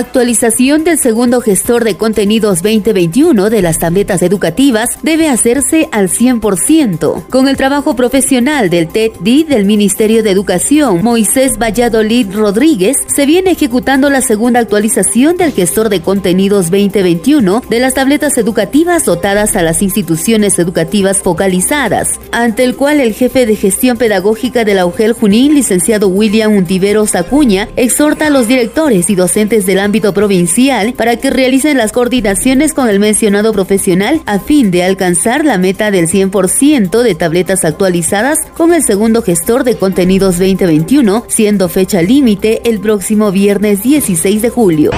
Actualización del segundo gestor de contenidos 2021 de las tabletas educativas debe hacerse al 100%. Con el trabajo profesional del TED-D del Ministerio de Educación, Moisés Valladolid Rodríguez, se viene ejecutando la segunda actualización del gestor de contenidos 2021 de las tabletas educativas dotadas a las instituciones educativas focalizadas, ante el cual el jefe de gestión pedagógica de la Junín, licenciado William Untiveros Acuña, exhorta a los directores y docentes de la ámbito provincial para que realicen las coordinaciones con el mencionado profesional a fin de alcanzar la meta del 100% de tabletas actualizadas con el segundo gestor de contenidos 2021, siendo fecha límite el próximo viernes 16 de julio.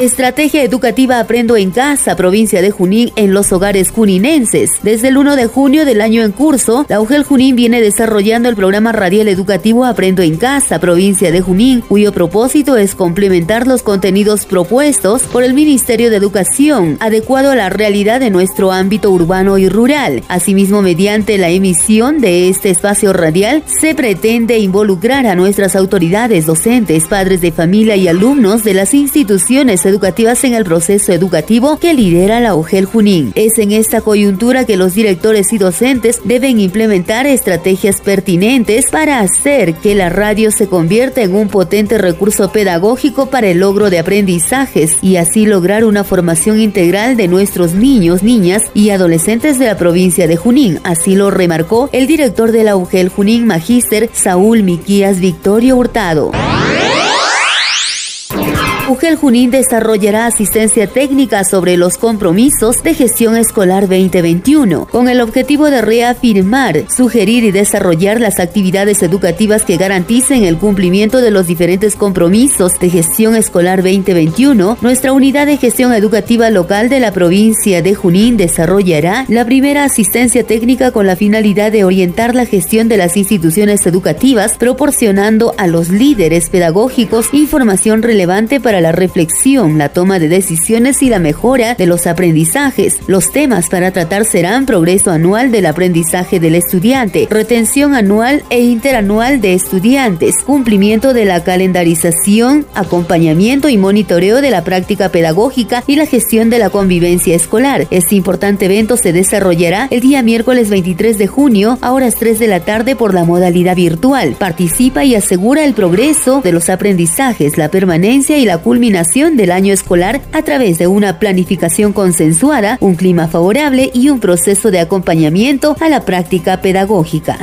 Estrategia Educativa Aprendo en Casa, provincia de Junín, en los hogares juninenses. Desde el 1 de junio del año en curso, la UGEL Junín viene desarrollando el programa radial educativo Aprendo en Casa, provincia de Junín, cuyo propósito es complementar los contenidos propuestos por el Ministerio de Educación, adecuado a la realidad de nuestro ámbito urbano y rural. Asimismo, mediante la emisión de este espacio radial, se pretende involucrar a nuestras autoridades, docentes, padres de familia y alumnos de las instituciones educativas en el proceso educativo que lidera la UGEL Junín. Es en esta coyuntura que los directores y docentes deben implementar estrategias pertinentes para hacer que la radio se convierta en un potente recurso pedagógico para el logro de aprendizajes y así lograr una formación integral de nuestros niños, niñas y adolescentes de la provincia de Junín. Así lo remarcó el director de la UGEL Junín, Magíster Saúl Miquías Victorio Hurtado. UGEL Junín desarrollará asistencia técnica sobre los compromisos de gestión escolar 2021, con el objetivo de reafirmar, sugerir y desarrollar las actividades educativas que garanticen el cumplimiento de los diferentes compromisos de gestión escolar 2021. Nuestra unidad de gestión educativa local de la provincia de Junín desarrollará la primera asistencia técnica con la finalidad de orientar la gestión de las instituciones educativas, proporcionando a los líderes pedagógicos información relevante para la reflexión, la toma de decisiones y la mejora de los aprendizajes. Los temas para tratar serán progreso anual del aprendizaje del estudiante, retención anual e interanual de estudiantes, cumplimiento de la calendarización, acompañamiento y monitoreo de la práctica pedagógica y la gestión de la convivencia escolar. Este importante evento se desarrollará el día miércoles 23 de junio a horas 3 de la tarde por la modalidad virtual. Participa y asegura el progreso de los aprendizajes, la permanencia y la culminación del año escolar a través de una planificación consensuada, un clima favorable y un proceso de acompañamiento a la práctica pedagógica.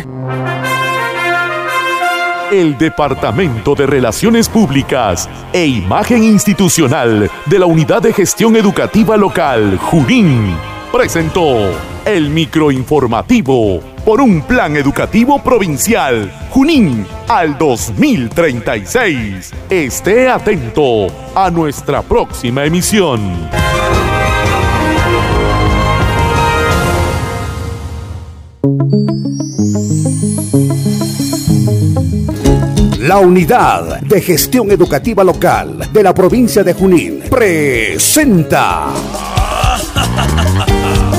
El Departamento de Relaciones Públicas e Imagen Institucional de la Unidad de Gestión Educativa Local, Junín, presentó el microinformativo por un plan educativo provincial, Junín, al 2036. Esté atento a nuestra próxima emisión. La Unidad de Gestión Educativa Local de la provincia de Junín presenta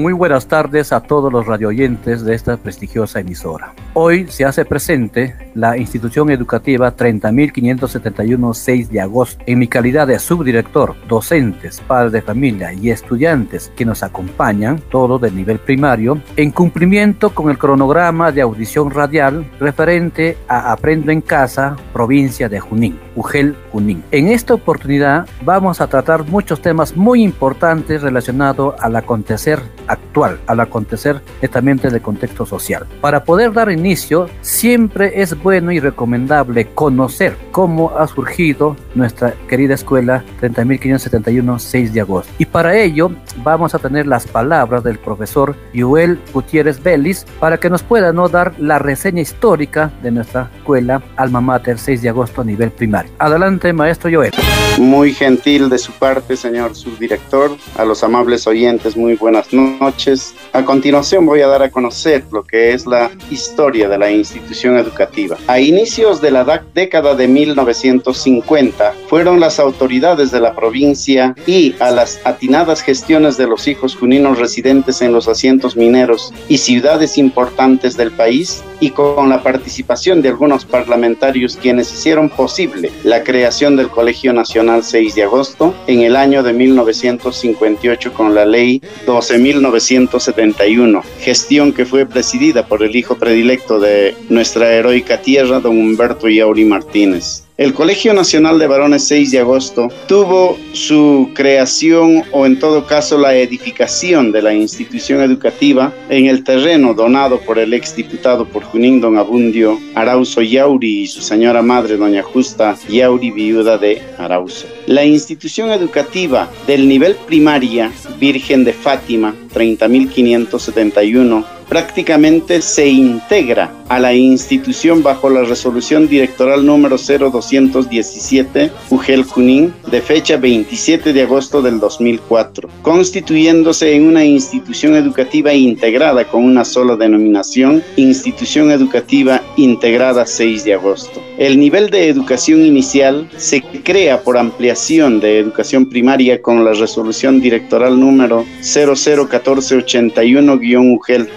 Muy buenas tardes a todos los radioyentes de esta prestigiosa emisora. Hoy se hace presente la institución educativa 30.571 6 de agosto. En mi calidad de subdirector, docentes, padres de familia y estudiantes que nos acompañan, todo del nivel primario, en cumplimiento con el cronograma de audición radial referente a Aprendo en Casa, provincia de Junín, Ugel Junín. En esta oportunidad vamos a tratar muchos temas muy importantes relacionados al acontecer actual, al acontecer netamente del contexto social. Para poder dar inicio, siempre es bueno y recomendable conocer cómo ha surgido nuestra querida escuela 30.571 6 de agosto. Y para ello vamos a tener las palabras del profesor Yuel Gutiérrez Vélez para que nos pueda ¿no? dar la reseña histórica de nuestra escuela Alma Mater 6 de agosto a nivel primario. Adelante, maestro Joel. Muy gentil de su parte, señor subdirector. A los amables oyentes, muy buenas noches. A continuación voy a dar a conocer lo que es la historia de la institución educativa. A inicios de la década de 1950, fueron las autoridades de la provincia y a las atinadas gestiones de los hijos juninos residentes en los asientos mineros y ciudades importantes del país y con la participación de algunos parlamentarios quienes hicieron posible la creación del Colegio Nacional 6 de agosto en el año de 1958 con la ley 12.971, gestión que fue presidida por el hijo predilecto de nuestra heroica tierra, don Humberto Yauri Martínez. El Colegio Nacional de Varones 6 de agosto tuvo su creación o en todo caso la edificación de la institución educativa en el terreno donado por el exdiputado por Junín don Abundio Arauzo Yauri y su señora madre doña Justa Yauri viuda de Arauzo. La institución educativa del nivel primaria Virgen de Fátima 30.571 prácticamente se integra a la institución bajo la resolución directoral número 0217 UGEL Junín de fecha 27 de agosto del 2004, constituyéndose en una institución educativa integrada con una sola denominación, Institución Educativa Integrada 6 de agosto. El nivel de educación inicial se crea por ampliación de educación primaria con la resolución directoral número 001481-UGEL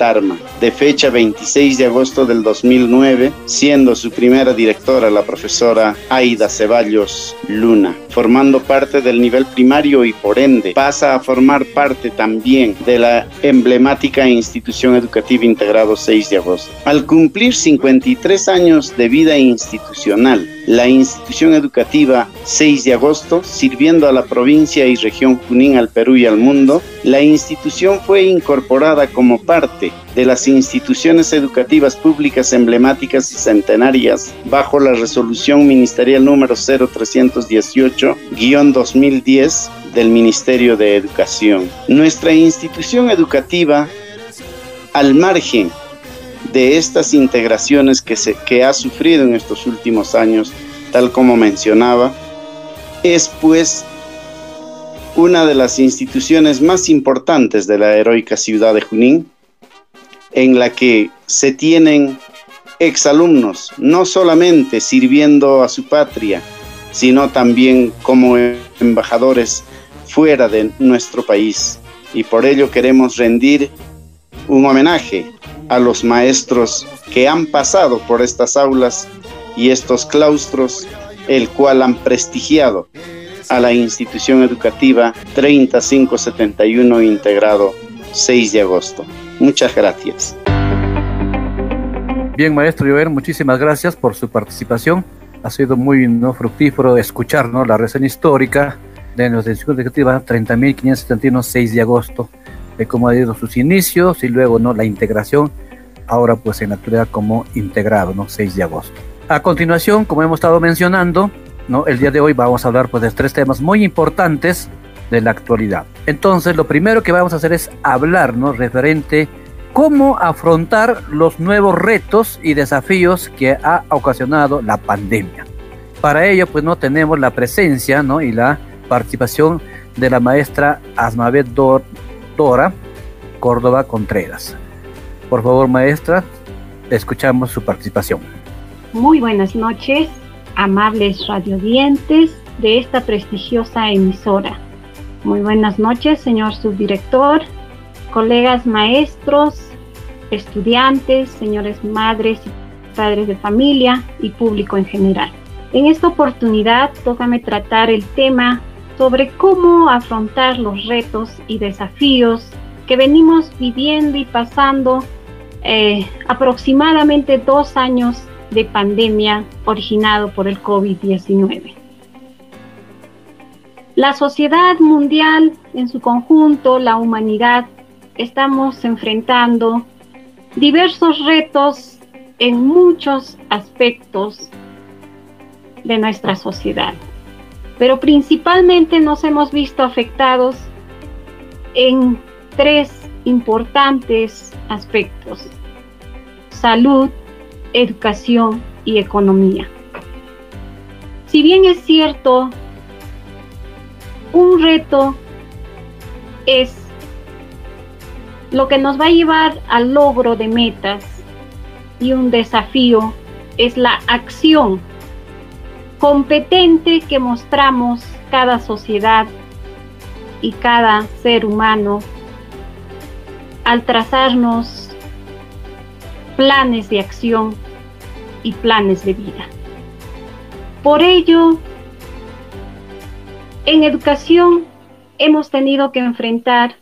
De fecha 26 de agosto del 2009, siendo su primera directora la profesora Aida Ceballos Luna, formando parte del nivel primario y por ende pasa a formar parte también de la emblemática institución educativa integrado 6 de agosto. Al cumplir 53 años de vida institucional, la institución educativa 6 de agosto, sirviendo a la provincia y región Junín, al Perú y al mundo, la institución fue incorporada como parte de las instituciones educativas públicas emblemáticas y centenarias bajo la resolución ministerial número 0318-2010 del Ministerio de Educación. Nuestra institución educativa, al margen de estas integraciones que, se, que ha sufrido en estos últimos años, tal como mencionaba, es pues una de las instituciones más importantes de la heroica ciudad de Junín, en la que se tienen exalumnos, no solamente sirviendo a su patria, sino también como embajadores fuera de nuestro país. Y por ello queremos rendir un homenaje a los maestros que han pasado por estas aulas y estos claustros, el cual han prestigiado a la institución educativa 3571 integrado 6 de agosto. Muchas gracias. Bien, maestro Jover, muchísimas gracias por su participación. Ha sido muy ¿no? fructífero escuchar la reseña histórica de nuestra institución educativa 30.571 6 de agosto de cómo ha ido sus inicios y luego no la integración, ahora pues en la actualidad como integrado, ¿no? 6 de agosto. A continuación, como hemos estado mencionando, ¿no? el día de hoy vamos a hablar pues de tres temas muy importantes de la actualidad. Entonces, lo primero que vamos a hacer es hablar, ¿no? referente cómo afrontar los nuevos retos y desafíos que ha ocasionado la pandemia. Para ello, pues no tenemos la presencia, ¿no? y la participación de la maestra Asmabet Dor Dora Córdoba Contreras. Por favor, maestra, escuchamos su participación. Muy buenas noches, amables radiodientes de esta prestigiosa emisora. Muy buenas noches, señor subdirector, colegas maestros, estudiantes, señores madres y padres de familia y público en general. En esta oportunidad, tócame tratar el tema sobre cómo afrontar los retos y desafíos que venimos viviendo y pasando eh, aproximadamente dos años de pandemia originado por el COVID-19. La sociedad mundial en su conjunto, la humanidad, estamos enfrentando diversos retos en muchos aspectos de nuestra sociedad, pero principalmente nos hemos visto afectados en tres importantes aspectos, salud, educación y economía. Si bien es cierto, un reto es lo que nos va a llevar al logro de metas y un desafío es la acción competente que mostramos cada sociedad y cada ser humano al trazarnos planes de acción y planes de vida. Por ello, en educación hemos tenido que enfrentar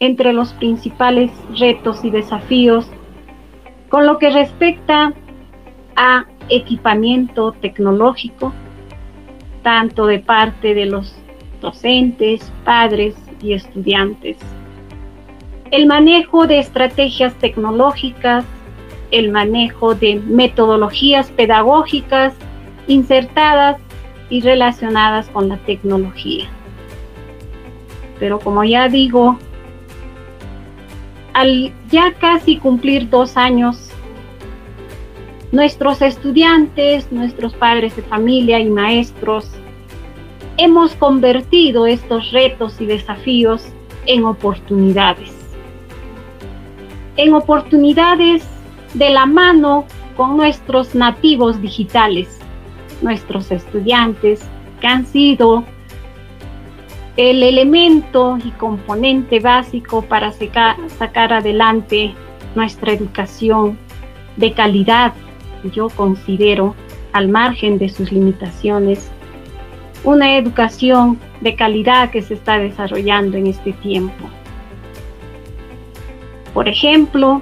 entre los principales retos y desafíos con lo que respecta a equipamiento tecnológico, tanto de parte de los docentes, padres y estudiantes. El manejo de estrategias tecnológicas, el manejo de metodologías pedagógicas insertadas y relacionadas con la tecnología. Pero como ya digo, al ya casi cumplir dos años, nuestros estudiantes, nuestros padres de familia y maestros, hemos convertido estos retos y desafíos en oportunidades. En oportunidades de la mano con nuestros nativos digitales, nuestros estudiantes que han sido el elemento y componente básico para sacar, adelante nuestra educación de calidad, yo considero, al margen de sus limitaciones, una educación de calidad que se está desarrollando en este tiempo. Por ejemplo,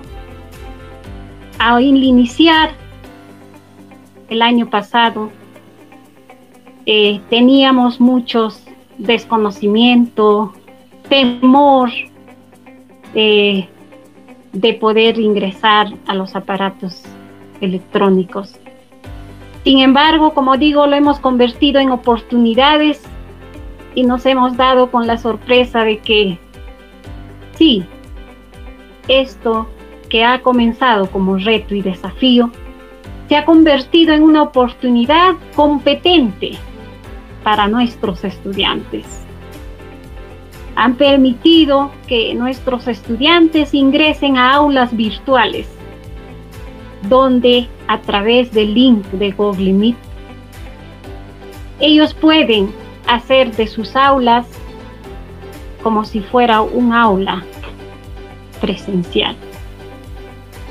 al iniciar el año pasado, eh, teníamos muchos desconocimiento, temor eh, de poder ingresar a los aparatos electrónicos. Sin embargo, como digo, lo hemos convertido en oportunidades y nos hemos dado con la sorpresa de que sí, esto que ha comenzado como reto y desafío, se ha convertido en una oportunidad competente para nuestros estudiantes. Han permitido que nuestros estudiantes ingresen a aulas virtuales, donde a través del link de Google Meet, ellos pueden hacer de sus aulas como si fuera un aula presencial.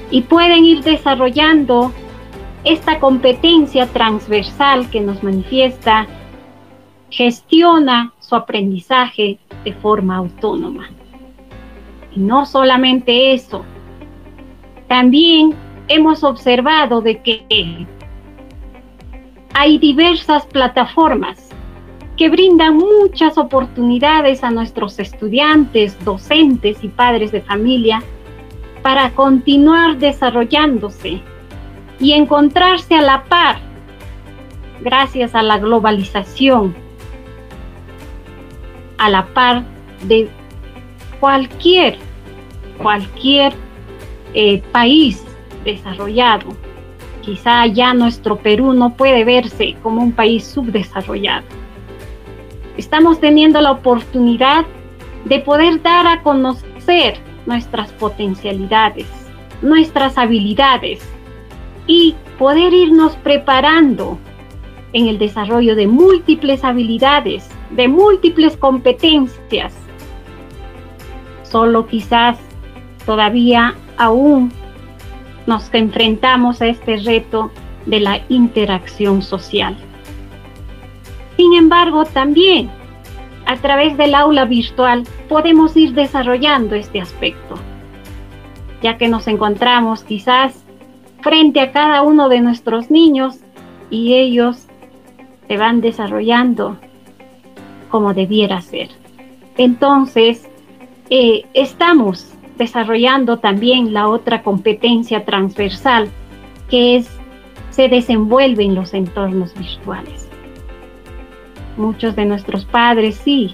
Y pueden ir desarrollando esta competencia transversal que nos manifiesta gestiona su aprendizaje de forma autónoma. Y no solamente eso, también hemos observado de que hay diversas plataformas que brindan muchas oportunidades a nuestros estudiantes, docentes y padres de familia para continuar desarrollándose y encontrarse a la par gracias a la globalización a la par de cualquier, cualquier eh, país desarrollado. Quizá ya nuestro Perú no puede verse como un país subdesarrollado. Estamos teniendo la oportunidad de poder dar a conocer nuestras potencialidades, nuestras habilidades y poder irnos preparando en el desarrollo de múltiples habilidades de múltiples competencias. Solo quizás todavía aún nos enfrentamos a este reto de la interacción social. Sin embargo, también a través del aula virtual podemos ir desarrollando este aspecto, ya que nos encontramos quizás frente a cada uno de nuestros niños y ellos se van desarrollando como debiera ser. Entonces, eh, estamos desarrollando también la otra competencia transversal que es se desenvuelve en los entornos virtuales. Muchos de nuestros padres sí,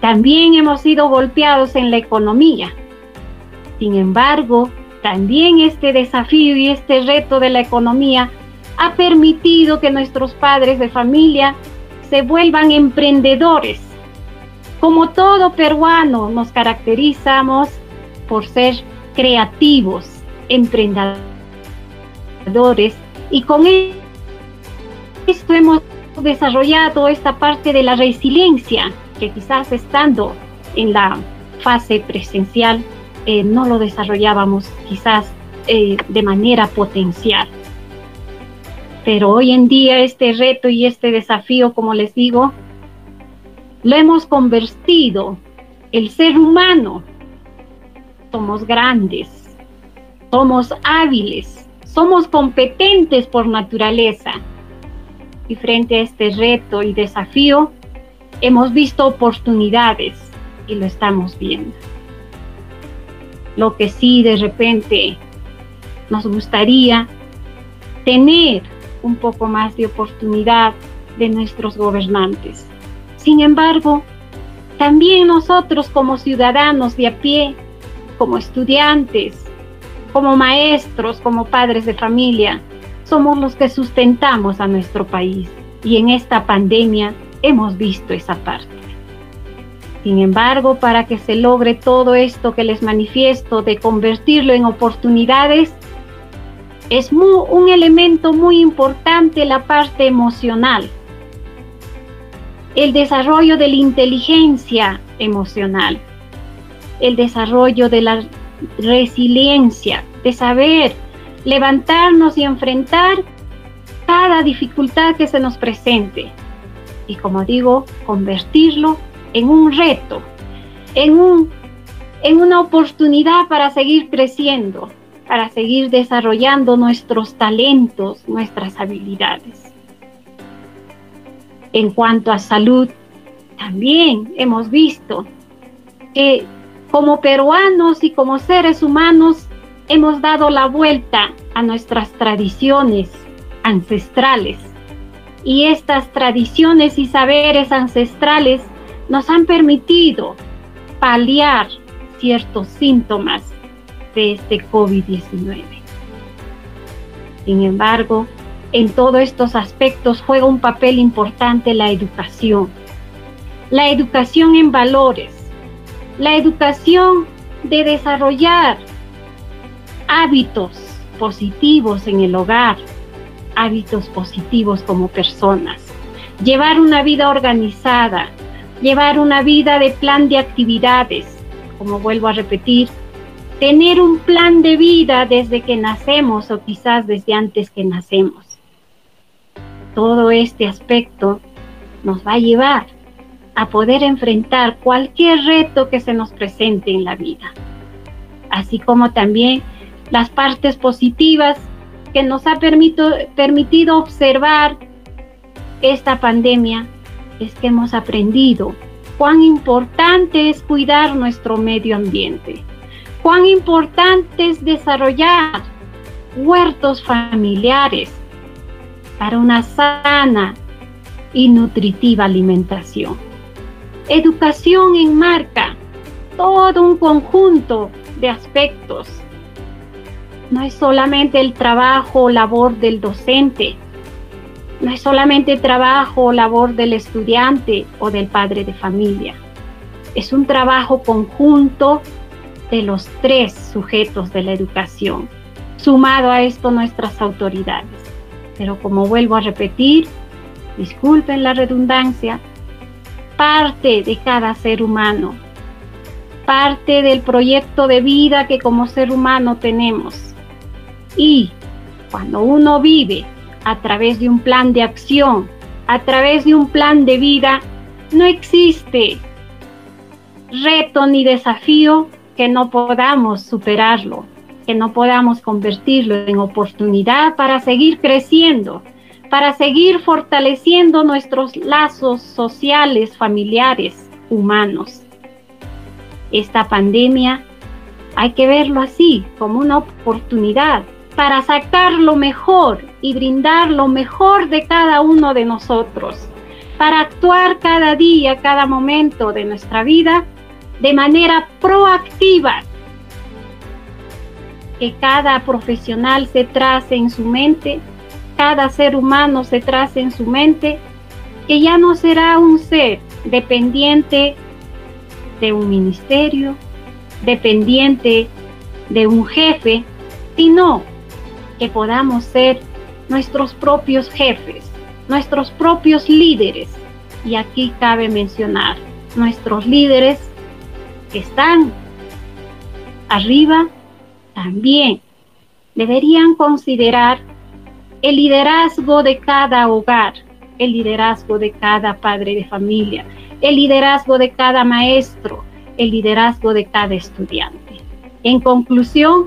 también hemos sido golpeados en la economía. Sin embargo, también este desafío y este reto de la economía ha permitido que nuestros padres de familia se vuelvan emprendedores. Como todo peruano, nos caracterizamos por ser creativos, emprendedores, y con esto hemos desarrollado esta parte de la resiliencia, que quizás estando en la fase presencial eh, no lo desarrollábamos quizás eh, de manera potencial. Pero hoy en día este reto y este desafío, como les digo, lo hemos convertido. El ser humano, somos grandes, somos hábiles, somos competentes por naturaleza. Y frente a este reto y desafío, hemos visto oportunidades y lo estamos viendo. Lo que sí de repente nos gustaría tener un poco más de oportunidad de nuestros gobernantes. Sin embargo, también nosotros como ciudadanos de a pie, como estudiantes, como maestros, como padres de familia, somos los que sustentamos a nuestro país. Y en esta pandemia hemos visto esa parte. Sin embargo, para que se logre todo esto que les manifiesto de convertirlo en oportunidades, es un elemento muy importante la parte emocional, el desarrollo de la inteligencia emocional, el desarrollo de la resiliencia, de saber levantarnos y enfrentar cada dificultad que se nos presente. Y como digo, convertirlo en un reto, en, un, en una oportunidad para seguir creciendo, para seguir desarrollando nuestros talentos, nuestras habilidades. En cuanto a salud, también hemos visto que como peruanos y como seres humanos hemos dado la vuelta a nuestras tradiciones ancestrales. Y estas tradiciones y saberes ancestrales nos han permitido paliar ciertos síntomas de este COVID-19. Sin embargo, en todos estos aspectos juega un papel importante la educación. La educación en valores, la educación de desarrollar hábitos positivos en el hogar, hábitos positivos como personas, llevar una vida organizada, llevar una vida de plan de actividades, como vuelvo a repetir, tener un plan de vida desde que nacemos o quizás desde antes que nacemos. Todo este aspecto nos va a llevar a poder enfrentar cualquier reto que se nos presente en la vida, así como también las partes positivas que nos ha permitido observar esta pandemia es que hemos aprendido cuán importante es cuidar nuestro medio ambiente cuán importante es desarrollar huertos familiares para una sana y nutritiva alimentación. Educación enmarca todo un conjunto de aspectos. No es solamente el trabajo o labor del docente, no es solamente trabajo o labor del estudiante o del padre de familia. Es un trabajo conjunto de los tres sujetos de la educación, sumado a esto nuestras autoridades. Pero como vuelvo a repetir, disculpen la redundancia, parte de cada ser humano, parte del proyecto de vida que como ser humano tenemos, Y cuando uno vive a través de un plan de acción, a través de un plan de vida, no existe reto ni desafío que no podamos superarlo, que no podamos convertirlo en oportunidad para seguir creciendo, para seguir fortaleciendo nuestros lazos sociales, familiares, humanos. Esta pandemia hay que verlo así, como una oportunidad para sacar lo mejor y brindar lo mejor de cada uno de nosotros, para actuar cada día, cada momento de nuestra vida de manera proactiva. Que cada profesional se trace en su mente, cada ser humano se trace en su mente, que ya no será un ser dependiente de un ministerio, dependiente de un jefe, sino que podamos ser nuestros propios jefes, nuestros propios líderes. Y aquí cabe mencionar nuestros líderes que están arriba también. Deberían considerar el liderazgo de cada hogar, el liderazgo de cada padre de familia, el liderazgo de cada maestro, el liderazgo de cada estudiante. En conclusión,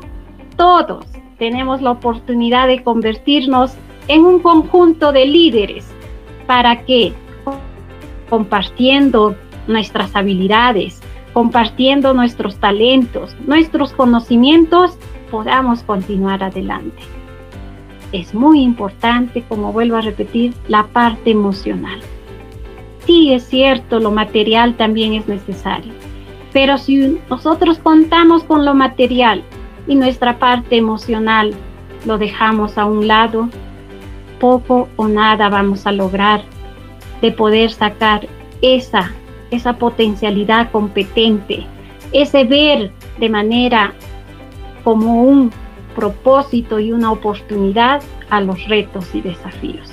todos tenemos la oportunidad de convertirnos en un conjunto de líderes. Para que compartiendo nuestras habilidades, compartiendo nuestros talentos, nuestros conocimientos, podamos continuar adelante. Es muy importante, como vuelvo a repetir, la parte emocional. Sí, es cierto, lo material también es necesario, pero si nosotros contamos con lo material y nuestra parte emocional lo dejamos a un lado, poco o nada vamos a lograr de poder sacar esa esa potencialidad competente, ese ver de manera como un propósito y una oportunidad a los retos y desafíos.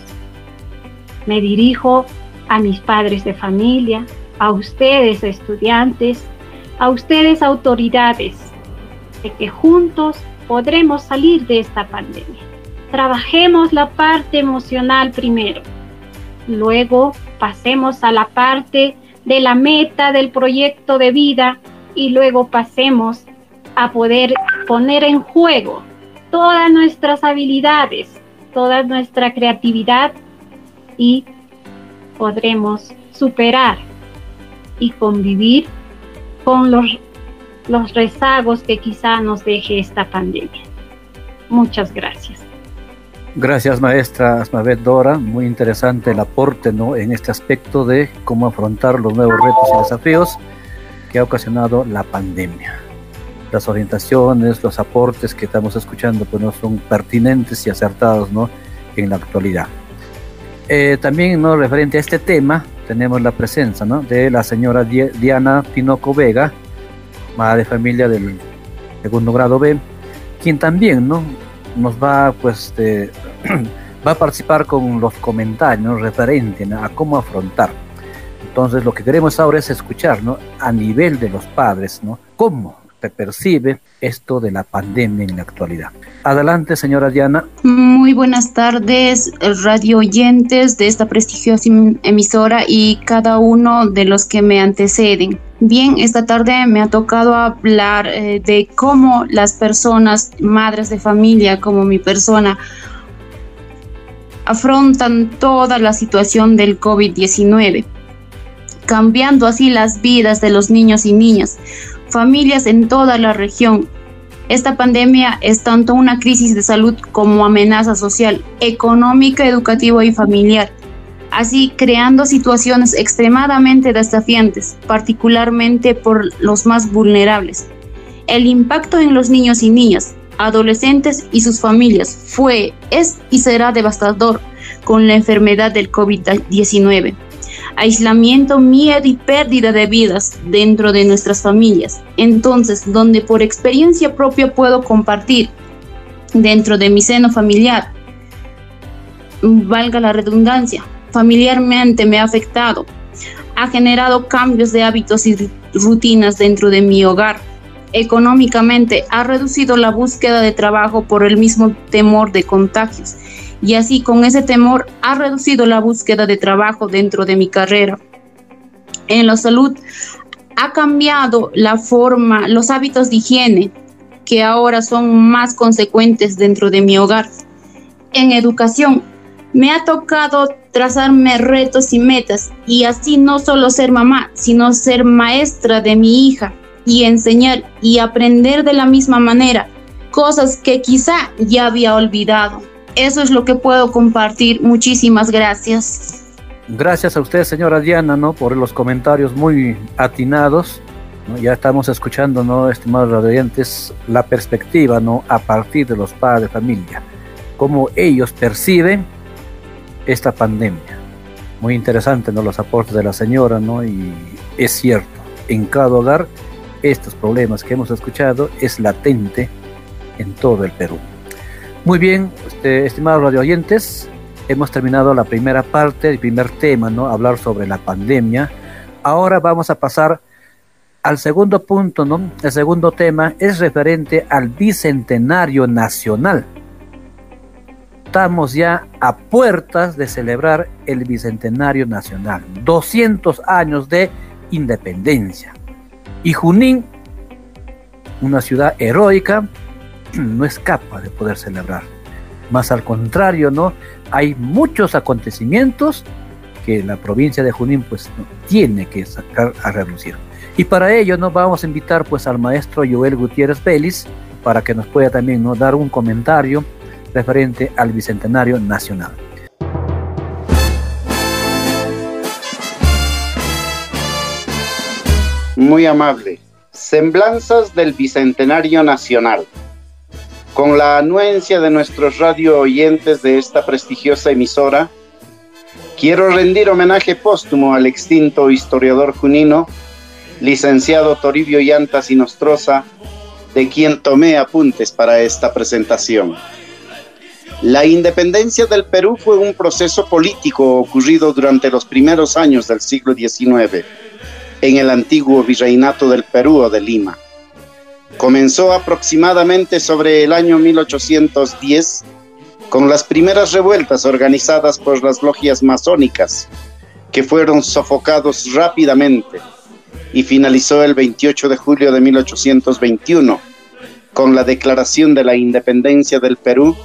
Me dirijo a mis padres de familia, a ustedes estudiantes, a ustedes autoridades, de que juntos podremos salir de esta pandemia. Trabajemos la parte emocional primero, luego pasemos a la parte de la meta del proyecto de vida y luego pasemos a poder poner en juego todas nuestras habilidades, toda nuestra creatividad y podremos superar y convivir con los, los rezagos que quizá nos deje esta pandemia. Muchas gracias. Gracias, maestra Asmavet Dora. Muy interesante el aporte ¿no? en este aspecto de cómo afrontar los nuevos retos y desafíos que ha ocasionado la pandemia. Las orientaciones, los aportes que estamos escuchando pues, no son pertinentes y acertados ¿no? en la actualidad. Eh, también ¿no? referente a este tema, tenemos la presencia ¿no? de la señora Diana Tinoco Vega, madre de familia del segundo grado B, quien también ¿no? Nos va pues va a participar con los comentarios referentes a cómo afrontar. Entonces lo que queremos ahora es escuchar ¿no? a nivel de los padres, ¿no? cómo percibe esto de la pandemia en la actualidad. Adelante, señora Diana. Muy buenas tardes, radio oyentes de esta prestigiosa emisora y cada uno de los que me anteceden. Bien, esta tarde me ha tocado hablar eh, de cómo las personas, madres de familia como mi persona, afrontan toda la situación del COVID-19, cambiando así las vidas de los niños y niñas, familias en toda la región. Esta pandemia es tanto una crisis de salud como amenaza social, económica, educativa y familiar, así creando situaciones extremadamente desafiantes, particularmente por los más vulnerables. El impacto en los niños y niñas, adolescentes y sus familias fue, es y será devastador con la enfermedad del COVID-19 aislamiento, miedo y pérdida de vidas dentro de nuestras familias. Entonces, donde por experiencia propia puedo compartir dentro de mi seno familiar, valga la redundancia, familiarmente me ha afectado, ha generado cambios de hábitos y rutinas dentro de mi hogar, económicamente ha reducido la búsqueda de trabajo por el mismo temor de contagios y así con ese temor ha reducido la búsqueda de trabajo dentro de mi carrera. En la salud ha cambiado la forma, los hábitos de higiene que ahora son más consecuentes dentro de mi hogar. En educación me ha tocado trazarme retos y metas y así no solo ser mamá, sino ser maestra de mi hija y enseñar y aprender de la misma manera cosas que quizá ya había olvidado. Eso es lo que puedo compartir. Muchísimas gracias. Gracias a usted, señora Diana, ¿no? por los comentarios muy atinados. Ya estamos escuchando, ¿no, estimados radiantes, la perspectiva ¿no? a partir de los padres de familia, cómo ellos perciben esta pandemia. Muy interesante, ¿no? Los aportes de la señora, ¿no? Y es cierto, en cada hogar estos problemas que hemos escuchado es latente en todo el Perú. Muy bien, este, estimados radio oyentes, hemos terminado la primera parte, el primer tema, ¿no? Hablar sobre la pandemia. Ahora vamos a pasar al segundo punto, ¿no? El segundo tema es referente al bicentenario nacional. Estamos ya a puertas de celebrar el bicentenario nacional, 200 años de independencia. Y Junín, una ciudad heroica, no escapa de poder celebrar. Más al contrario, ¿no? Hay muchos acontecimientos que la provincia de Junín pues tiene que sacar a reducir. Y para ello nos vamos a invitar pues al maestro Joel Gutiérrez Vélez para que nos pueda también ¿no? dar un comentario referente al Bicentenario Nacional. Muy amable. Semblanzas del Bicentenario Nacional. Con la anuencia de nuestros radio oyentes de esta prestigiosa emisora, quiero rendir homenaje póstumo al extinto historiador junino licenciado Toribio Llantas y Nostroza, de quien tomé apuntes para esta presentación. La independencia del Perú fue un proceso político ocurrido durante los primeros años del siglo XIX en el antiguo virreinato del Perú o de Lima. Comenzó aproximadamente sobre el año 1810 con las primeras revueltas organizadas por las logias masónicas, que fueron sofocados rápidamente y finalizó el 28 de julio de 1821 con la declaración de la independencia del Perú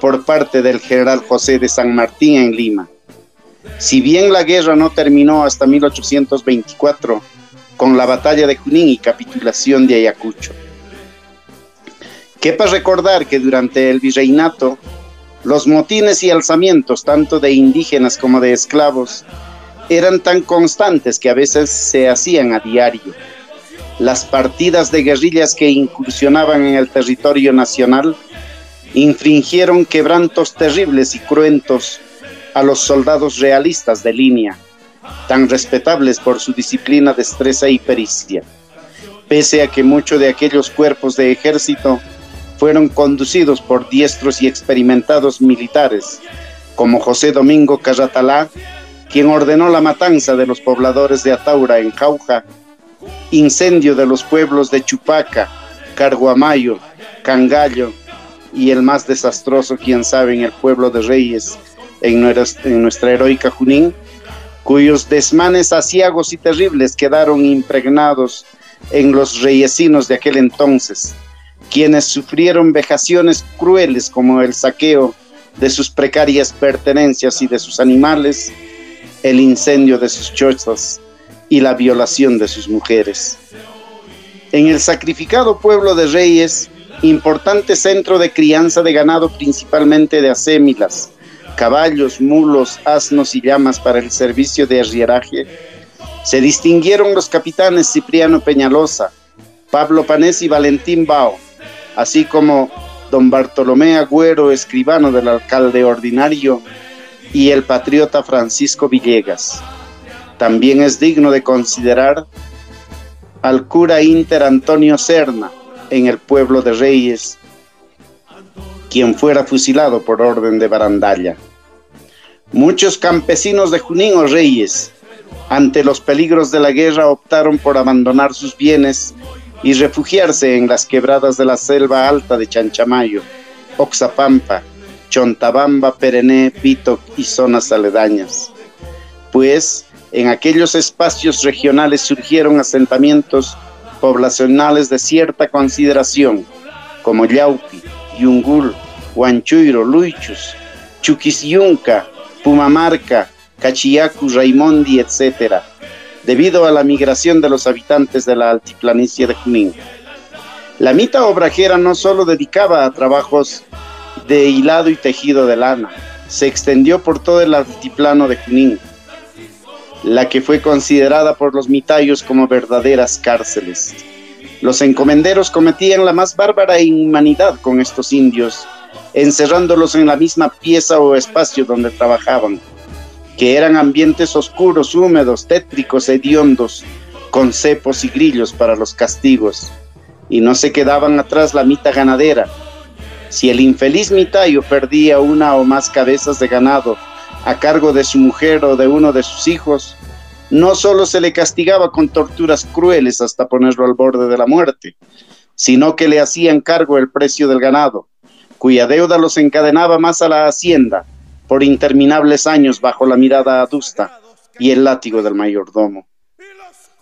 por parte del general José de San Martín en Lima. Si bien la guerra no terminó hasta 1824 con la batalla de Junín y capitulación de Ayacucho. Quepa recordar que durante el virreinato los motines y alzamientos tanto de indígenas como de esclavos eran tan constantes que a veces se hacían a diario. Las partidas de guerrillas que incursionaban en el territorio nacional infringieron quebrantos terribles y cruentos a los soldados realistas de línea, tan respetables por su disciplina, destreza y pericia, pese a que muchos de aquellos cuerpos de ejército fueron conducidos por diestros y experimentados militares, como José Domingo Carratalá, quien ordenó la matanza de los pobladores de Ataura en Jauja, incendio de los pueblos de Chupaca, Carguamayo, Cangallo y el más desastroso, quien sabe, en el pueblo de Reyes, en nuestra, en nuestra heroica Junín, cuyos desmanes asiagos y terribles quedaron impregnados en los reyesinos de aquel entonces, quienes sufrieron vejaciones crueles como el saqueo de sus precarias pertenencias y de sus animales, el incendio de sus chozas y la violación de sus mujeres. En el sacrificado pueblo de Reyes, importante centro de crianza de ganado principalmente de acémilas, caballos, mulos, asnos y llamas para el servicio de arrieraje, se distinguieron los capitanes Cipriano Peñalosa, Pablo Panés y Valentín Bao, así como don Bartolomé Agüero, escribano del alcalde ordinario, y el patriota Francisco Villegas. También es digno de considerar al cura Inter Antonio Serna en el pueblo de Reyes, quien fuera fusilado por orden de Barandalla. Muchos campesinos de Junín o Reyes, ante los peligros de la guerra, optaron por abandonar sus bienes y refugiarse en las quebradas de la selva alta de Chanchamayo, Oxapampa, Chontabamba, Perené, Pito y zonas aledañas. Pues en aquellos espacios regionales surgieron asentamientos poblacionales de cierta consideración, como Yaupi, Yungul, Huanchuiro, Luichus, Chuquisyunca, Pumamarca, Cachiacu, Raimondi, etc., debido a la migración de los habitantes de la altiplanicie de Junín. La mita obrajera no solo dedicaba a trabajos de hilado y tejido de lana, se extendió por todo el altiplano de Junín, la que fue considerada por los mitayos como verdaderas cárceles. Los encomenderos cometían la más bárbara inhumanidad con estos indios, encerrándolos en la misma pieza o espacio donde trabajaban, que eran ambientes oscuros, húmedos, tétricos, hediondos, con cepos y grillos para los castigos, y no se quedaban atrás la mita ganadera. Si el infeliz mitayo perdía una o más cabezas de ganado a cargo de su mujer o de uno de sus hijos, no solo se le castigaba con torturas crueles hasta ponerlo al borde de la muerte, sino que le hacían cargo el precio del ganado, cuya deuda los encadenaba más a la hacienda por interminables años bajo la mirada adusta y el látigo del mayordomo.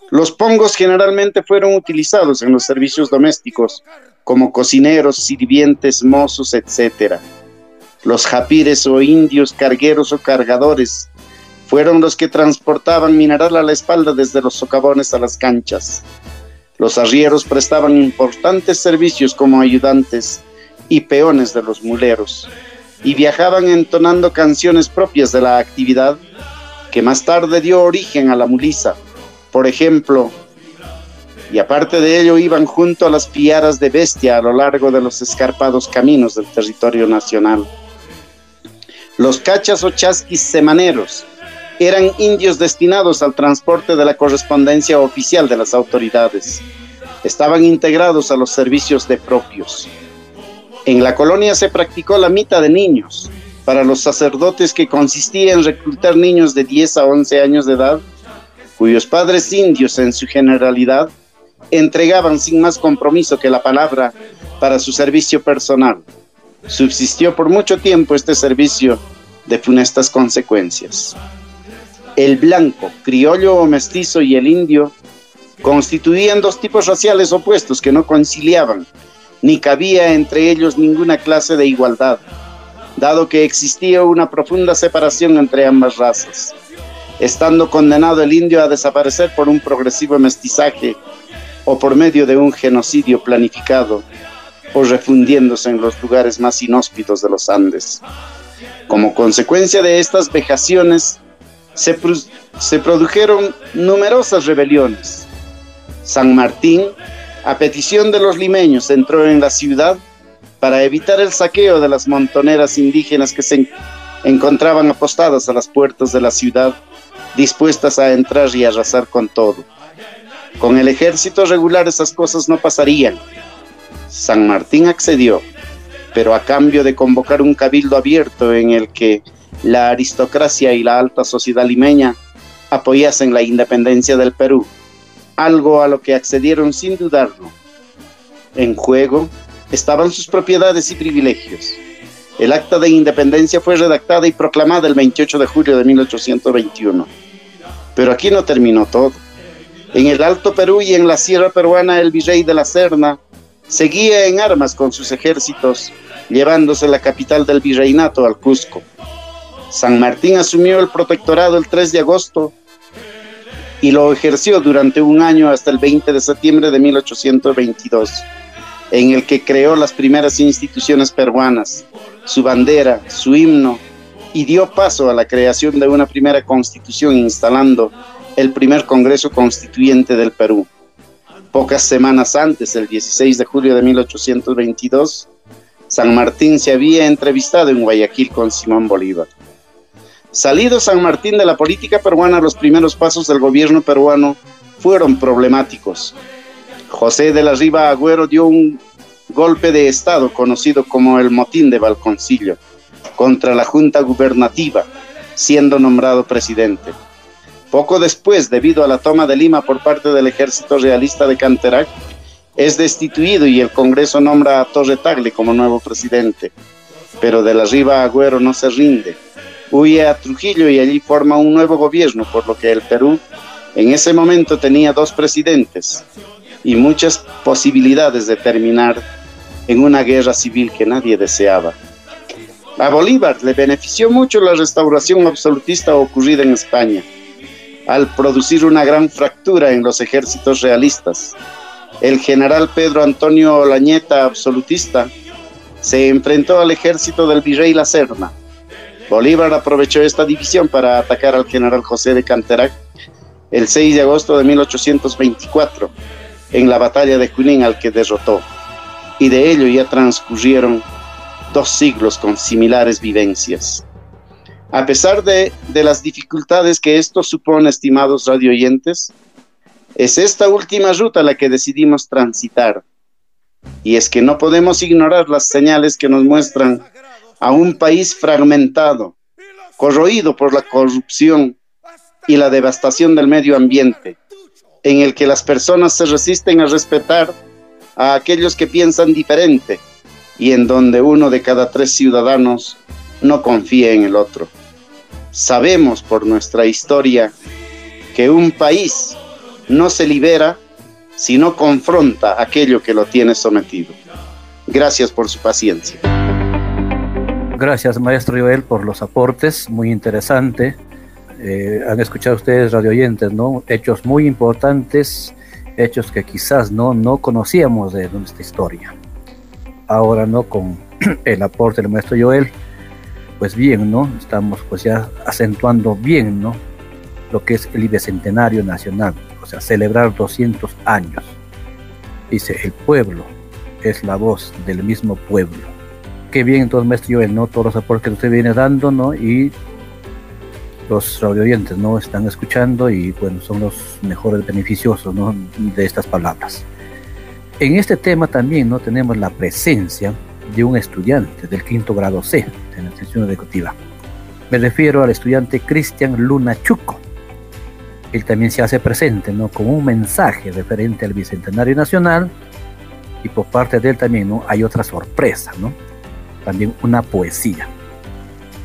Los pongos generalmente fueron utilizados en los servicios domésticos como cocineros, sirvientes, mozos, etc. Los japires o indios cargueros o cargadores fueron los que transportaban mineral a la espalda desde los socavones a las canchas. Los arrieros prestaban importantes servicios como ayudantes y peones de los muleros, y viajaban entonando canciones propias de la actividad que más tarde dio origen a la mulisa. Por ejemplo, y aparte de ello iban junto a las piaras de bestia a lo largo de los escarpados caminos del territorio nacional. Los cachas o chasquis semaneros eran indios destinados al transporte de la correspondencia oficial de las autoridades. Estaban integrados a los servicios de propios. En la colonia se practicó la mita de niños para los sacerdotes que consistía en reclutar niños de 10 a 11 años de edad, cuyos padres indios en su generalidad entregaban sin más compromiso que la palabra para su servicio personal. Subsistió por mucho tiempo este servicio de funestas consecuencias el blanco, criollo o mestizo y el indio constituían dos tipos raciales opuestos que no conciliaban, ni cabía entre ellos ninguna clase de igualdad, dado que existía una profunda separación entre ambas razas, estando condenado el indio a desaparecer por un progresivo mestizaje o por medio de un genocidio planificado o refundiéndose en los lugares más inhóspitos de los Andes. Como consecuencia de estas vejaciones, se, produjeron numerosas rebeliones. San Martín, a petición de los limeños, entró en la ciudad para evitar el saqueo de las montoneras indígenas que se encontraban apostadas a las puertas de la ciudad, dispuestas a entrar y arrasar con todo. Con el ejército regular esas cosas no pasarían. San Martín accedió, pero a cambio de convocar un cabildo abierto en el que la aristocracia y la alta sociedad limeña apoyasen la independencia del Perú, algo a lo que accedieron sin dudarlo. En juego estaban sus propiedades y privilegios. El acta de independencia fue redactada y proclamada el 28 de julio de 1821. Pero aquí no terminó todo. En el Alto Perú y en la Sierra Peruana el virrey de la Serna seguía en armas con sus ejércitos, llevándose la capital del virreinato al Cusco. San Martín asumió el protectorado el 3 de agosto y lo ejerció durante un año hasta el 20 de septiembre de 1822, en el que creó las primeras instituciones peruanas, su bandera, su himno, y dio paso a la creación de una primera constitución instalando el primer Congreso Constituyente del Perú. Pocas semanas antes, el 16 de julio de 1822, San Martín se había entrevistado en Guayaquil con Simón Bolívar. Salido San Martín de la política peruana, los primeros pasos del gobierno peruano fueron problemáticos. José de la Riva Agüero dio un golpe de Estado conocido como el motín de Balconcillo contra la Junta Gubernativa, siendo nombrado presidente. Poco después, debido a la toma de Lima por parte del ejército realista de Canterac, Es destituido y el Congreso nombra a Torre Tagle como nuevo presidente, pero de la Riva Agüero no se rinde. Huye a Trujillo y allí forma un nuevo gobierno, por lo que el Perú en ese momento tenía dos presidentes y muchas posibilidades de terminar en una guerra civil que nadie deseaba. A Bolívar le benefició mucho la restauración absolutista ocurrida en España, al producir una gran fractura en los ejércitos realistas. El general Pedro Antonio Olañeta, absolutista, se enfrentó al ejército del virrey La Serna. Bolívar aprovechó esta división para atacar al general José de Canterac el 6 de agosto de 1824 en la batalla de Junín al que derrotó. Y de ello ya transcurrieron dos siglos con similares vivencias. A pesar de, las dificultades que esto supone, estimados radioyentes, es esta última ruta la que decidimos transitar. Y es que no podemos ignorar las señales que nos muestran a un país fragmentado, corroído por la corrupción y la devastación del medio ambiente, en el que las personas se resisten a respetar a aquellos que piensan diferente y en donde uno de cada tres ciudadanos no confía en el otro. Sabemos por nuestra historia que un país no se libera si no confronta aquello que lo tiene sometido. Gracias por su paciencia. Gracias, maestro Joel, por los aportes, muy interesante. Eh, han escuchado ustedes, radio oyentes, ¿no? Hechos muy importantes, hechos que quizás no, no conocíamos de nuestra historia ahora no con el aporte del maestro Joel, pues bien, ¿no? Estamos pues ya acentuando bien, ¿no? Lo que es el Bicentenario Nacional, o sea, celebrar 200 años. Dice, el pueblo es la voz del mismo pueblo. Qué bien entonces, maestro Joel, ¿no? Todos los aportes que usted viene dando, ¿no? Y los radio oyentes, ¿no? Están escuchando y, bueno, son los mejores beneficiosos, ¿no? De estas palabras. En este tema también no tenemos la presencia de un estudiante del quinto grado C de la institución educativa. Me refiero al estudiante Cristian Luna Chuco. Él también se hace presente ¿no? con un mensaje referente al Bicentenario Nacional y por parte de él también ¿no? hay otra sorpresa, ¿no? También una poesía.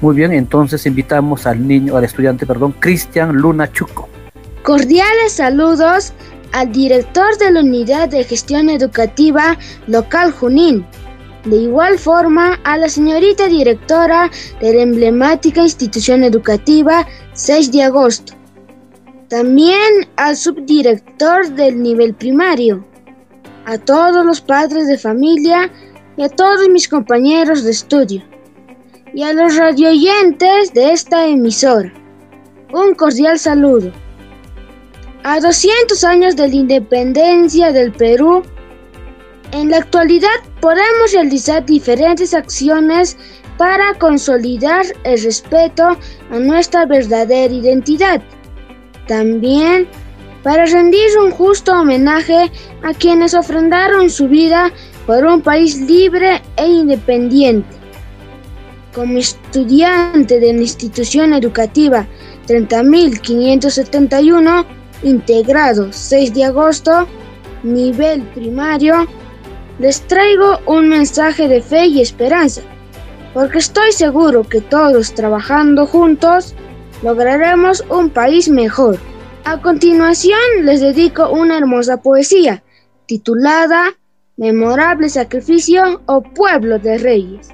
Muy bien, entonces invitamos al niño, al estudiante, perdón, Cristian Luna Chuco. Cordiales saludos al director de la Unidad de Gestión Educativa Local Junín. De igual forma, a la señorita directora de la emblemática institución educativa 6 de agosto. También al subdirector del nivel primario, a todos los padres de familia y a todos mis compañeros de estudio, y a los radioyentes de esta emisora. Un cordial saludo. A 200 años de la independencia del Perú, en la actualidad podemos realizar diferentes acciones para consolidar el respeto a nuestra verdadera identidad. También para rendir un justo homenaje a quienes ofrendaron su vida por un país libre e independiente. Como estudiante de la institución educativa 30.571, integrado 6 de agosto, nivel primario, les traigo un mensaje de fe y esperanza, porque estoy seguro que todos trabajando juntos lograremos un país mejor. A continuación les dedico una hermosa poesía titulada Memorable Sacrificio o Pueblo de Reyes,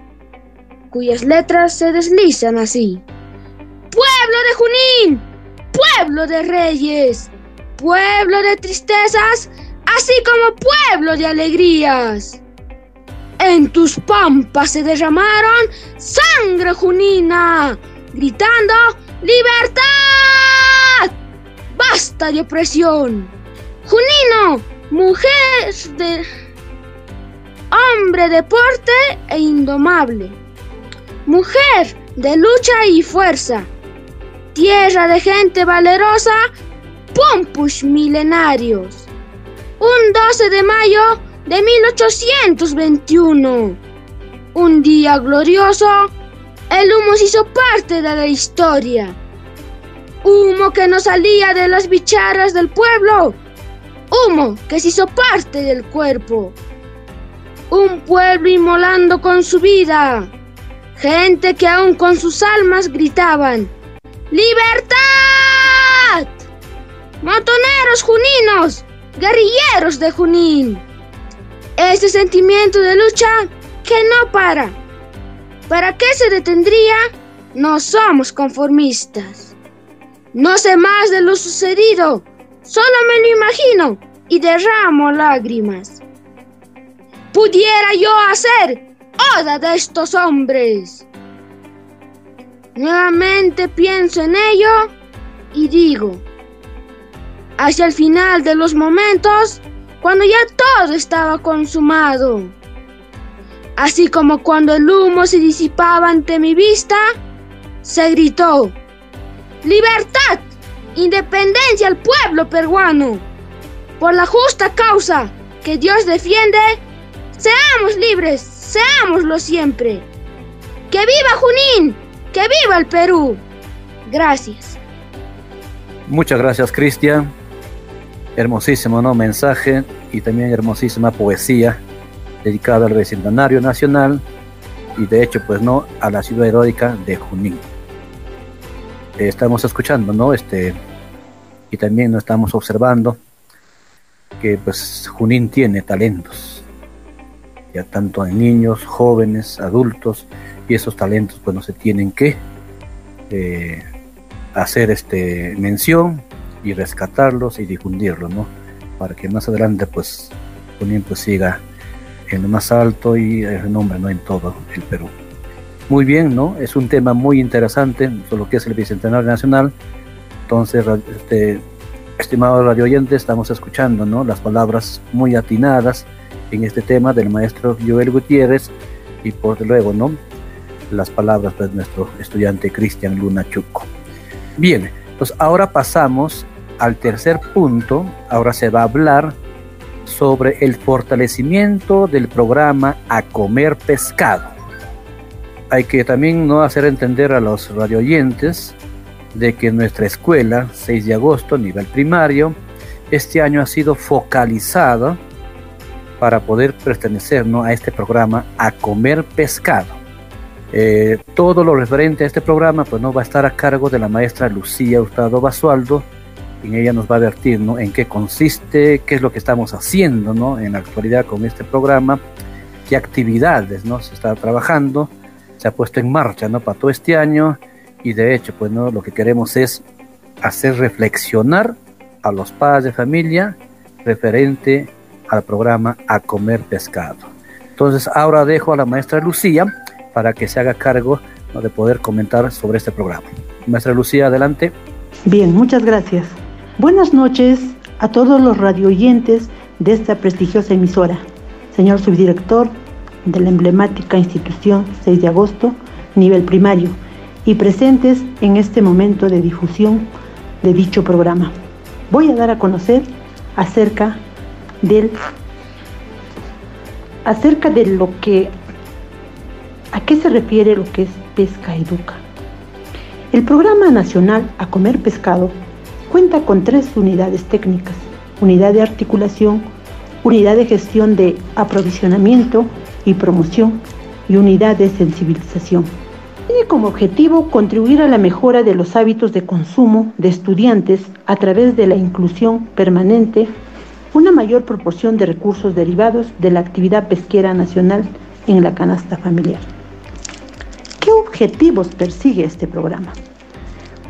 cuyas letras se deslizan así. Pueblo de Junín, pueblo de Reyes, pueblo de tristezas, así como pueblo de alegrías. En tus pampas se derramaron sangre junina, gritando ¡Libertad! ¡Basta de opresión! Junino, mujer de... hombre de porte e indomable. Mujer de lucha y fuerza. Tierra de gente valerosa Pompush milenarios. Un 12 de mayo de 1821. Un día glorioso, el humo se hizo parte de la historia. Humo que no salía de las bicharas del pueblo, humo que se hizo parte del cuerpo. Un pueblo inmolando con su vida. Gente que aún con sus almas gritaban, ¡Libertad! Motoneros juninos, guerrilleros de Junín. Este sentimiento de lucha que no para. ¿Para qué se detendría? No somos conformistas. No sé más de lo sucedido, solo me lo imagino y derramo lágrimas. Pudiera yo hacer oda de estos hombres. Nuevamente pienso en ello y digo, hacia el final de los momentos, cuando ya todo estaba consumado, así como cuando el humo se disipaba ante mi vista, se gritó, libertad, independencia al pueblo peruano, por la justa causa que Dios defiende, seamos libres, seámoslo siempre. ¡Que viva Junín! ¡Que viva el Perú! Gracias. Muchas gracias, Cristian. Hermosísimo ¿no? mensaje y también hermosísima poesía dedicada al vecindario nacional y de hecho, pues no, a la ciudad heroica de Junín. estamos escuchando, ¿no? Este, y también nos estamos observando que pues Junín tiene talentos, ya tanto en niños, jóvenes, adultos, y esos talentos pues se tienen que eh, hacer este mención y rescatarlos y difundirlos, ¿no? Para que más adelante pues Junín pues siga en lo más alto y el nombre, ¿no? En todo el Perú. Muy bien, ¿no? Es un tema muy interesante, lo que es el Bicentenario Nacional. Entonces, este, estimados radio oyentes, estamos escuchando, ¿no? Las palabras muy atinadas en este tema del maestro Joel Gutiérrez y por luego, ¿no? Las palabras de nuestro estudiante Cristian Luna Chuco. Bien, pues ahora pasamos al tercer punto. Ahora se va a hablar sobre el fortalecimiento del programa A Comer Pescado. Hay que también no hacer entender a los radioyentes de que nuestra escuela, 6 de agosto, nivel primario, este año ha sido focalizada para poder pertenecer a este programa A Comer Pescado. Eh, todo lo referente a este programa pues no va a estar a cargo de la maestra Lucía Hurtado Basualdo. En ella nos va a advertir en qué consiste, qué es lo que estamos haciendo ¿no? en la actualidad con este programa, qué actividades ¿no? se está trabajando, se ha puesto en marcha ¿no? para todo este año y de hecho pues ¿no? lo que queremos es hacer reflexionar a los padres de familia referente al programa A Comer Pescado. Entonces ahora dejo a la maestra Lucía para que se haga cargo de poder comentar sobre este programa. Maestra Lucía, adelante. Bien, muchas gracias. Buenas noches a todos los radioyentes de esta prestigiosa emisora. Señor subdirector de la emblemática institución 6 de agosto, nivel primario, y presentes en este momento de difusión de dicho programa. Voy a dar a conocer acerca del acerca de lo que a qué se refiere lo que es pesca educa. El programa nacional a comer pescado cuenta con tres unidades técnicas, unidad de articulación, unidad de gestión de aprovisionamiento y promoción y unidad de sensibilización. Tiene como objetivo contribuir a la mejora de los hábitos de consumo de estudiantes a través de la inclusión permanente, una mayor proporción de recursos derivados de la actividad pesquera nacional en la canasta familiar. ¿Qué objetivos persigue este programa?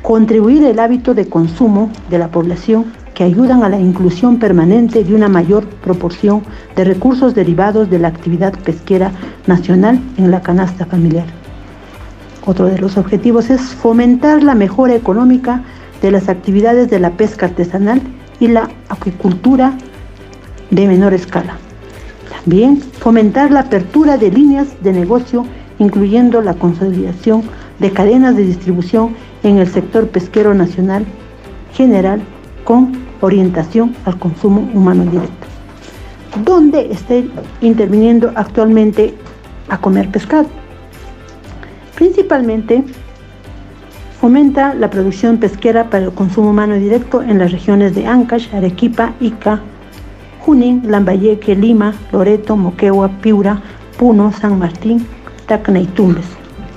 Contribuir el hábito de consumo de la población que ayudan a la inclusión permanente de una mayor proporción de recursos derivados de la actividad pesquera nacional en la canasta familiar. Otro de los objetivos es fomentar la mejora económica de las actividades de la pesca artesanal y la acuicultura de menor escala. También fomentar la apertura de líneas de negocio, incluyendo la consolidación de cadenas de distribución en el sector pesquero nacional general con orientación al consumo humano directo, donde está interviniendo actualmente a comer pescado. Principalmente fomenta la producción pesquera para el consumo humano directo en las regiones de Ancash, Arequipa, Ica, Junín, Lambayeque, Lima, Loreto, Moquegua, Piura, Puno, San Martín, Tacna y Tumbes.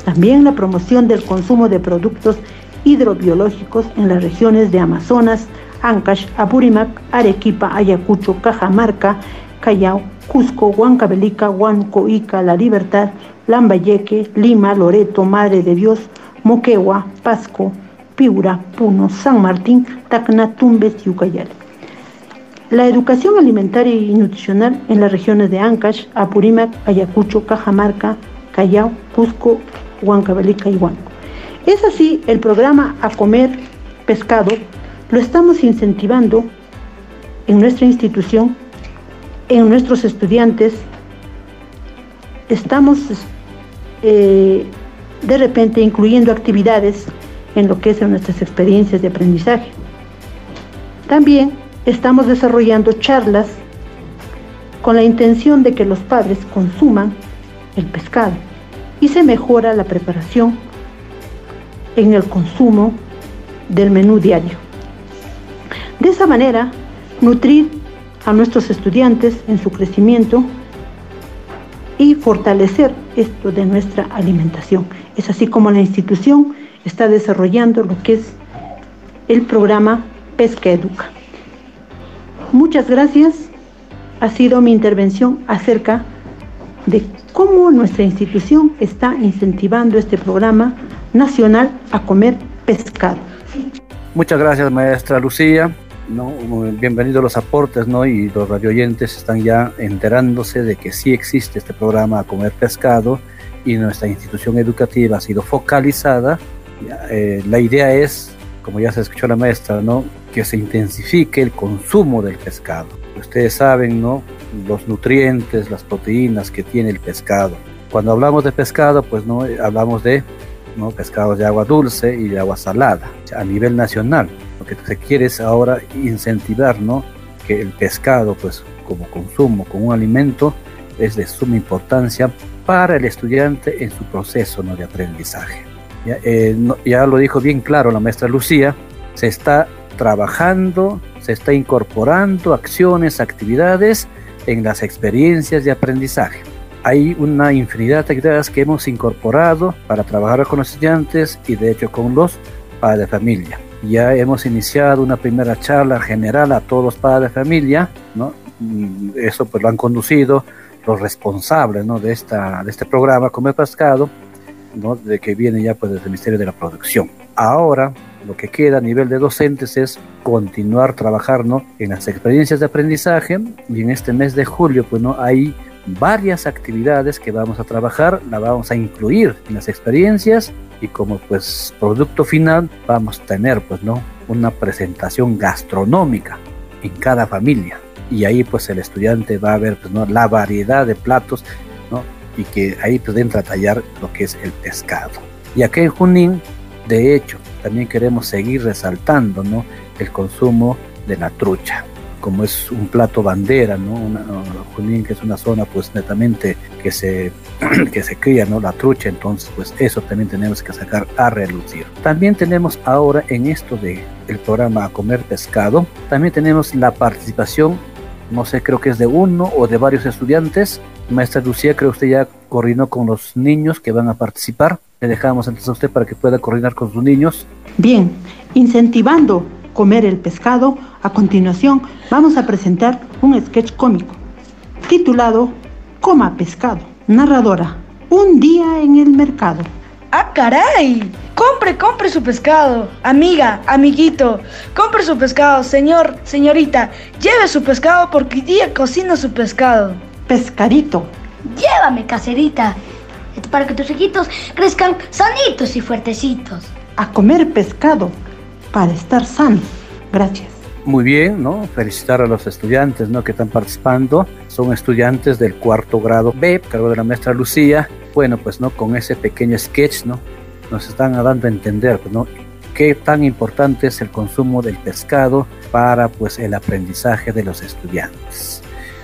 También la promoción del consumo de productos hidrobiológicos en las regiones de Amazonas, Ancash, Apurímac, Arequipa, Ayacucho, Cajamarca, Callao, Cusco, Huancavelica, Huanco, Ica, La Libertad, Lambayeque, Lima, Loreto, Madre de Dios, Moquegua, Pasco, Piura, Puno, San Martín, Tacna, Tumbes y Ucayali. La educación alimentaria y nutricional en las regiones de Ancash, Apurímac, Ayacucho, Cajamarca, Callao, Cusco, Huancavelica y Huanco. Es así, el programa A Comer Pescado lo estamos incentivando en nuestra institución, en nuestros estudiantes. Estamos eh, de repente incluyendo actividades en lo que son nuestras experiencias de aprendizaje. También estamos desarrollando charlas con la intención de que los padres consuman el pescado y se mejora la preparación en el consumo del menú diario. De esa manera, nutrir a nuestros estudiantes en su crecimiento y fortalecer esto de nuestra alimentación. Es así como la institución está desarrollando lo que es el programa Pesca Educa. Muchas gracias. Ha sido mi intervención acerca de cómo nuestra institución está incentivando este programa nacional a comer pescado. Muchas gracias, maestra Lucía. ¿no? Bienvenidos los aportes, ¿no? Y los radioyentes están ya enterándose de que sí existe este programa a comer pescado y nuestra institución educativa ha sido focalizada. Eh, la idea es, como ya se escuchó la maestra, ¿no? Que se intensifique el consumo del pescado. Ustedes saben, ¿no? Los nutrientes, las proteínas que tiene el pescado. Cuando hablamos de pescado, pues no hablamos de ¿no? pescados de agua dulce y de agua salada a nivel nacional. Lo que se quiere es ahora incentivar ¿no? que el pescado, pues como consumo, como un alimento, es de suma importancia para el estudiante en su proceso ¿no? de aprendizaje. Ya, eh, ya lo dijo bien claro la maestra Lucía, se está trabajando, se está incorporando acciones, actividades en las experiencias de aprendizaje hay una infinidad de actividades que hemos incorporado para trabajar con los estudiantes y de hecho con los padres de familia. Ya hemos iniciado una primera charla general a todos los padres de familia, ¿no? Mm, eso pues lo han conducido los responsables ¿no? de, esta, de este programa Comer Pescado, ¿no? de que viene ya pues desde el Ministerio de la Producción. Ahora lo que queda a nivel de docentes es continuar trabajando en las experiencias de aprendizaje y en este mes de julio pues no hay varias actividades que vamos a trabajar, la vamos a incluir en las experiencias y como pues producto final vamos a tener pues no una presentación gastronómica en cada familia y ahí pues el estudiante va a ver pues no la variedad de platos ¿no? Y que ahí entra a tallar lo que es el pescado y aquí en Junín de hecho también queremos seguir resaltando ¿no? el consumo de la trucha como es un plato bandera, ¿no? Una, Junín, que es una zona pues netamente que se, que se cría, ¿no? La trucha, entonces pues eso también tenemos que sacar a relucir. También tenemos ahora en esto de el programa a comer pescado, también tenemos la participación, no sé, creo que es de uno o de varios estudiantes. Maestra Lucía, creo que usted ya coordinó con los niños que van a participar. Le dejamos entonces a usted para que pueda coordinar con sus niños. Bien, incentivando comer el pescado, a continuación vamos a presentar un sketch cómico titulado Coma pescado. Narradora, un día en el mercado. ¡Ah, caray! Compre, compre su pescado. Amiga, amiguito, compre su pescado. Señor, señorita, lleve su pescado porque hoy día cocina su pescado. Pescadito. Llévame, caserita. Para que tus hijitos crezcan sanitos y fuertecitos. A comer pescado para estar sano. Gracias. Muy bien, ¿no? Felicitar a los estudiantes, ¿no? Que están participando. Son estudiantes del cuarto grado B, cargo de la maestra Lucía. Bueno, pues, ¿no? Con ese pequeño sketch, ¿no? Nos están dando a entender, ¿no? Qué tan importante es el consumo del pescado para, pues, el aprendizaje de los estudiantes.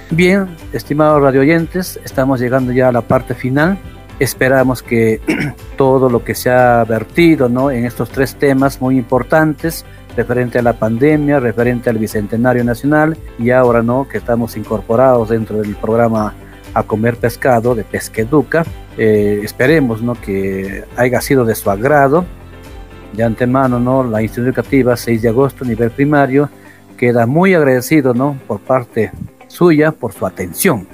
Bien, estimados radioyentes, estamos llegando ya a la parte final Esperamos que todo lo que se ha vertido ¿no? en estos tres temas muy importantes, referente a la pandemia, referente al Bicentenario Nacional y ahora no que estamos incorporados dentro del programa a comer pescado de Pesqueduca. Eh, esperemos ¿no? que haya sido de su agrado. De antemano, ¿no? la institución educativa 6 de agosto, nivel primario, queda muy agradecido ¿no? por parte suya por su atención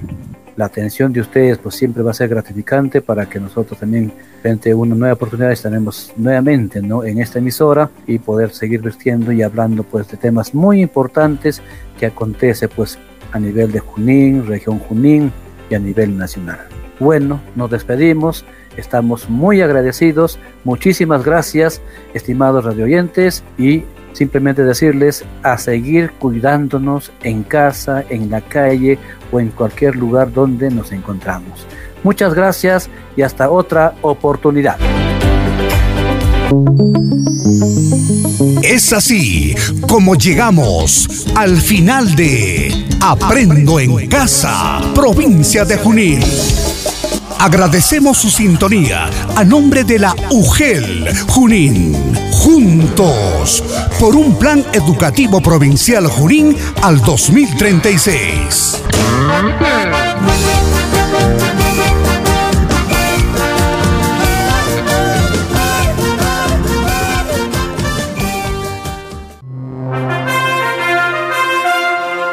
la atención de ustedes pues siempre va a ser gratificante para que nosotros también frente a una nueva oportunidad estaremos nuevamente ¿no? en esta emisora y poder seguir vistiendo y hablando pues de temas muy importantes que acontece pues a nivel de Junín, región Junín y a nivel nacional. Bueno, nos despedimos, estamos muy agradecidos, muchísimas gracias estimados radioyentes y simplemente decirles a seguir cuidándonos en casa, en la calle o en cualquier lugar donde nos encontramos. Muchas gracias y hasta otra oportunidad. Es así como llegamos al final de Aprendo en Casa, provincia de Junín. Agradecemos su sintonía a nombre de la UGEL Junín. Juntos por un plan educativo provincial Junín al 2036.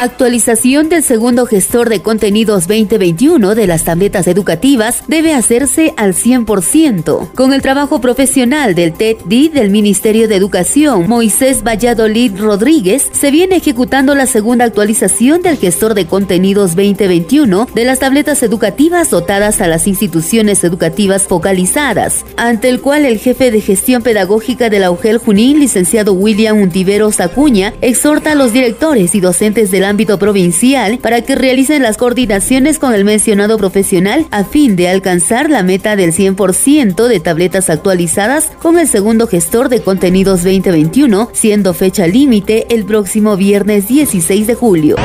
Actualización del segundo gestor de contenidos 2021 de las tabletas educativas debe hacerse al 100%. Con el trabajo profesional del TED-D del Ministerio de Educación, Moisés Valladolid Rodríguez, se viene ejecutando la segunda actualización del gestor de contenidos 2021 de las tabletas educativas dotadas a las instituciones educativas focalizadas, ante el cual el jefe de gestión pedagógica de la UGEL Junín, licenciado William Untiveros Acuña, exhorta a los directores y docentes de la ámbito provincial para que realicen las coordinaciones con el mencionado profesional a fin de alcanzar la meta del 100% de tabletas actualizadas con el segundo gestor de contenidos 2021, siendo fecha límite el próximo viernes 16 de julio.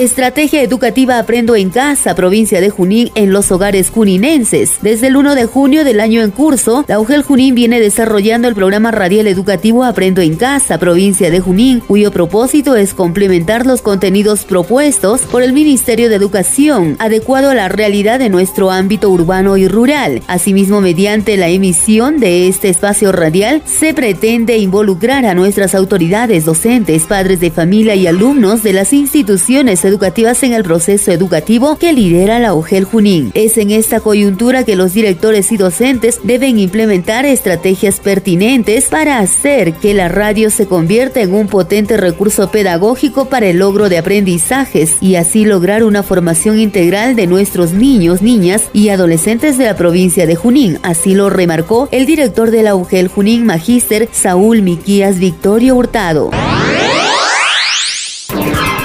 Estrategia Educativa Aprendo en Casa, provincia de Junín, en los hogares juninenses. Desde el 1 de junio del año en curso, la UGEL Junín viene desarrollando el programa radial educativo Aprendo en Casa, provincia de Junín, cuyo propósito es complementar los contenidos propuestos por el Ministerio de Educación, adecuado a la realidad de nuestro ámbito urbano y rural. Asimismo, mediante la emisión de este espacio radial, se pretende involucrar a nuestras autoridades, docentes, padres de familia y alumnos de las instituciones educativas en el proceso educativo que lidera la UGEL Junín. Es en esta coyuntura que los directores y docentes deben implementar estrategias pertinentes para hacer que la radio se convierta en un potente recurso pedagógico para el logro de aprendizajes y así lograr una formación integral de nuestros niños, niñas y adolescentes de la provincia de Junín. Así lo remarcó el director de la UGEL Junín, Magíster Saúl Miquías Victorio Hurtado.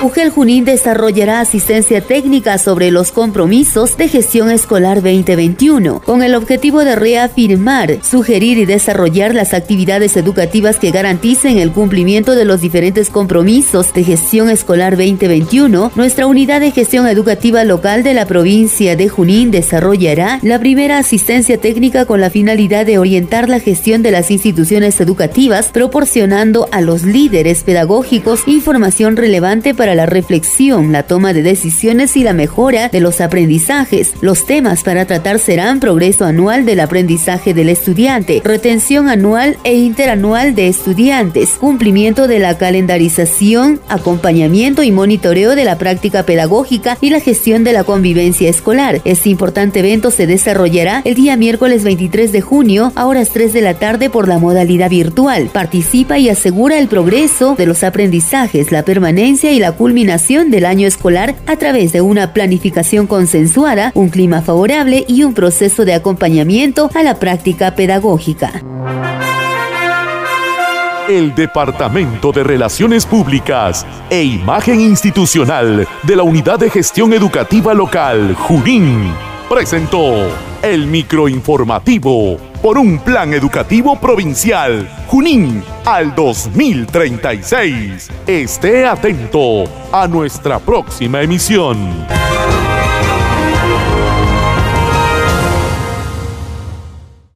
UGEL Junín desarrollará asistencia técnica sobre los compromisos de gestión escolar 2021, con el objetivo de reafirmar, sugerir y desarrollar las actividades educativas que garanticen el cumplimiento de los diferentes compromisos de gestión escolar 2021. Nuestra unidad de gestión educativa local de la provincia de Junín desarrollará la primera asistencia técnica con la finalidad de orientar la gestión de las instituciones educativas, proporcionando a los líderes pedagógicos información relevante la reflexión, la toma de decisiones y la mejora de los aprendizajes. Los temas para tratar serán progreso anual del aprendizaje del estudiante, retención anual e interanual de estudiantes, cumplimiento de la calendarización, acompañamiento y monitoreo de la práctica pedagógica y la gestión de la convivencia escolar. Este importante evento se desarrollará el día miércoles 23 de junio a horas 3 de la tarde por la modalidad virtual. Participa y asegura el progreso de los aprendizajes, la permanencia y la culminación del año escolar a través de una planificación consensuada, un clima favorable y un proceso de acompañamiento a la práctica pedagógica. el Departamento de Relaciones Públicas e Imagen Institucional de la Unidad de Gestión Educativa Local, Junín, presentó el microinformativo por un plan educativo provincial, Junín, al 2036. Esté atento a nuestra próxima emisión.